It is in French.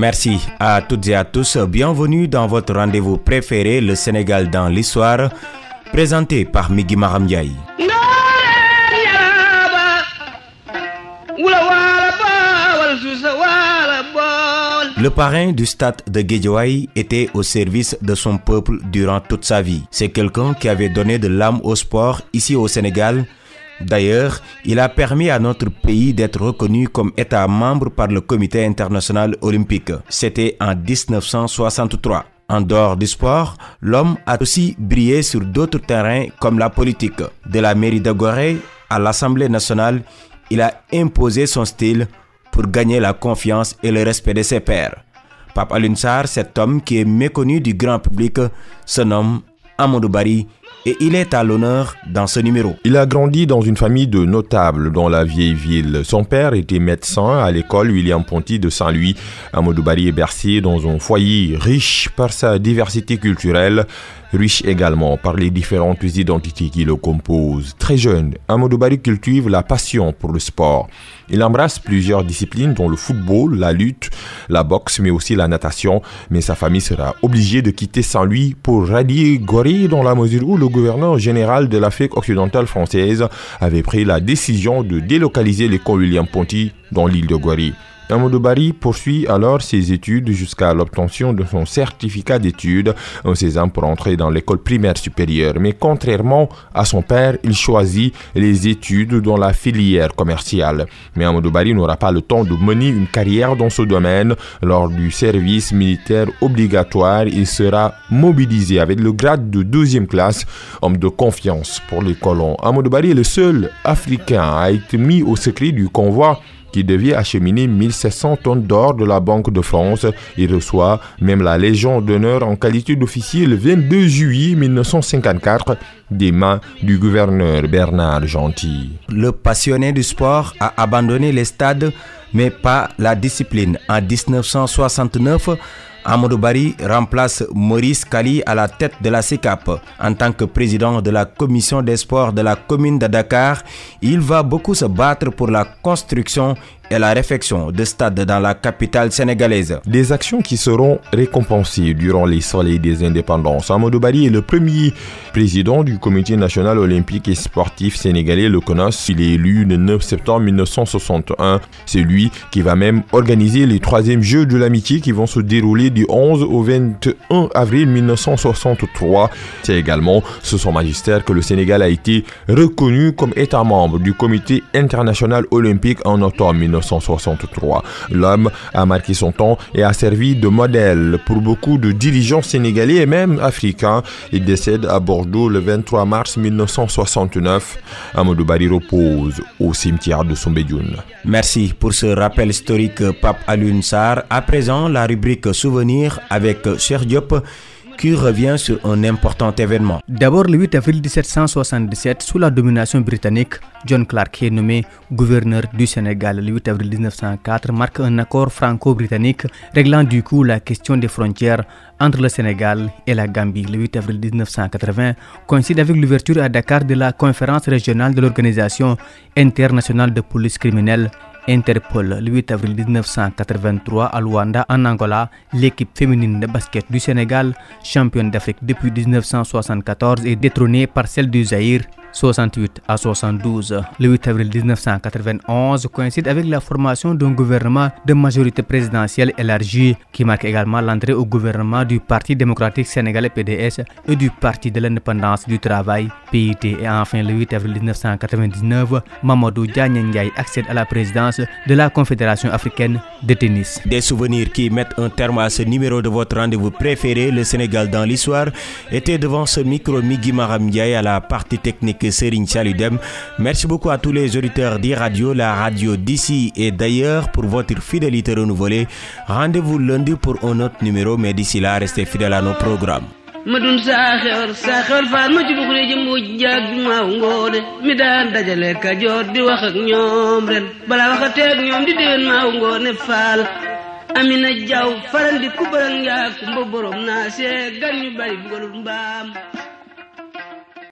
Merci à toutes et à tous. Bienvenue dans votre rendez-vous préféré, le Sénégal dans l'histoire, présenté par Migui Maramdiaï. Le parrain du stade de Guédiawaye était au service de son peuple durant toute sa vie. C'est quelqu'un qui avait donné de l'âme au sport ici au Sénégal. D'ailleurs, il a permis à notre pays d'être reconnu comme État membre par le Comité international olympique. C'était en 1963. En dehors du sport, l'homme a aussi brillé sur d'autres terrains comme la politique. De la mairie de Gorée à l'Assemblée nationale, il a imposé son style pour gagner la confiance et le respect de ses pairs. Pape Alunsar, cet homme qui est méconnu du grand public, se nomme Amadou Bari et il est à l'honneur dans ce numéro. Il a grandi dans une famille de notables dans la vieille ville. Son père était médecin à l'école William Ponty de Saint-Louis. Amadou Bari est bercé dans un foyer riche par sa diversité culturelle, riche également par les différentes identités qui le composent. Très jeune, Amadou Bari cultive la passion pour le sport. Il embrasse plusieurs disciplines dont le football, la lutte, la boxe, mais aussi la natation. Mais sa famille sera obligée de quitter Saint-Louis pour rallier Gorée dans la mesure où le gouverneur général de l'Afrique occidentale française avait pris la décision de délocaliser l'école William Ponty dans l'île de Gorée. Amadou Bari poursuit alors ses études jusqu'à l'obtention de son certificat d'études en ans pour entrer dans l'école primaire supérieure. Mais contrairement à son père, il choisit les études dans la filière commerciale. Mais Amadou Bari n'aura pas le temps de mener une carrière dans ce domaine. Lors du service militaire obligatoire, il sera mobilisé avec le grade de deuxième classe, homme de confiance pour les colons. Amadou Bari est le seul Africain à être mis au secret du convoi qui devait acheminer 1700 tonnes d'or de la Banque de France. Il reçoit même la Légion d'honneur en qualité d'officier le 22 juillet 1954 des mains du gouverneur Bernard Gentil. Le passionné du sport a abandonné les stades, mais pas la discipline. En 1969, Amadou Bari remplace Maurice Kali à la tête de la CECAP. En tant que président de la commission des sports de la commune de Dakar, il va beaucoup se battre pour la construction et la réfection de stades dans la capitale sénégalaise. Des actions qui seront récompensées durant les soleils des indépendances. Amadou Bari est le premier président du comité national olympique et sportif sénégalais, le CONOS. Il est élu le 9 septembre 1961. C'est lui qui va même organiser les troisièmes Jeux de l'amitié qui vont se dérouler du 11 au 21 avril 1963. C'est également sous son magistère que le Sénégal a été reconnu comme État membre du comité international olympique en octobre 1963. 1963. L'homme a marqué son temps et a servi de modèle pour beaucoup de dirigeants sénégalais et même africains. Il décède à Bordeaux le 23 mars 1969. Amadou Bari repose au cimetière de Sombedioun. Merci pour ce rappel historique, Pape Alun Sar. À présent, la rubrique Souvenirs avec Cher Diop qui revient sur un important événement. D'abord, le 8 avril 1777, sous la domination britannique, John Clark est nommé gouverneur du Sénégal. Le 8 avril 1904 marque un accord franco-britannique réglant du coup la question des frontières entre le Sénégal et la Gambie. Le 8 avril 1980 coïncide avec l'ouverture à Dakar de la conférence régionale de l'Organisation internationale de police criminelle Interpol, le 8 avril 1983 à Luanda, en Angola, l'équipe féminine de basket du Sénégal, championne d'Afrique depuis 1974, est détrônée par celle du Zaïre 68 à 72. Le 8 avril 1991 coïncide avec la formation d'un gouvernement de majorité présidentielle élargie qui marque également l'entrée au gouvernement du Parti démocratique sénégalais PDS et du Parti de l'indépendance du travail PIT. Et enfin, le 8 avril 1999, Mamadou Diagne accède à la présidence de la Confédération africaine de tennis. Des souvenirs qui mettent un terme à ce numéro de votre rendez-vous préféré, le Sénégal dans l'histoire, était devant ce micro Migi Maram à la partie technique Merci beaucoup à tous les auditeurs d'e-radio, la radio d'ici et d'ailleurs pour votre fidélité renouvelée. Rendez-vous lundi pour un autre numéro, mais d'ici là, restez fidèles à nos programmes.